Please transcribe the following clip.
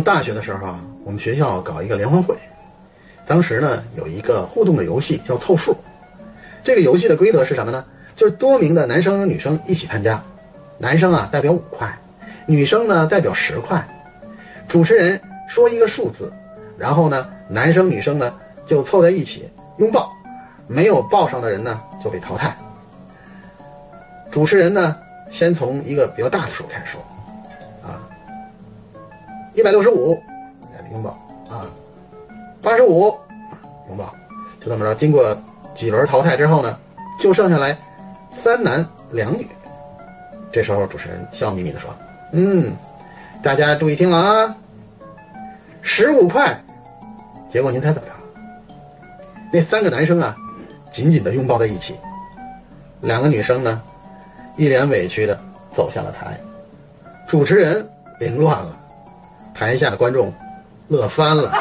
上大学的时候啊，我们学校搞一个联欢会，当时呢有一个互动的游戏叫凑数。这个游戏的规则是什么呢？就是多名的男生和女生一起参加，男生啊代表五块，女生呢代表十块。主持人说一个数字，然后呢男生女生呢就凑在一起拥抱，没有抱上的人呢就被淘汰。主持人呢先从一个比较大的数开始说，一百六十五，拥抱啊，八十五，拥抱，就这么着，经过。几轮淘汰之后呢，就剩下来三男两女。这时候主持人笑眯眯的说：“嗯，大家注意听了啊，十五块。”结果您猜怎么着？那三个男生啊，紧紧的拥抱在一起；两个女生呢，一脸委屈的走下了台。主持人凌乱了，台下观众乐翻了。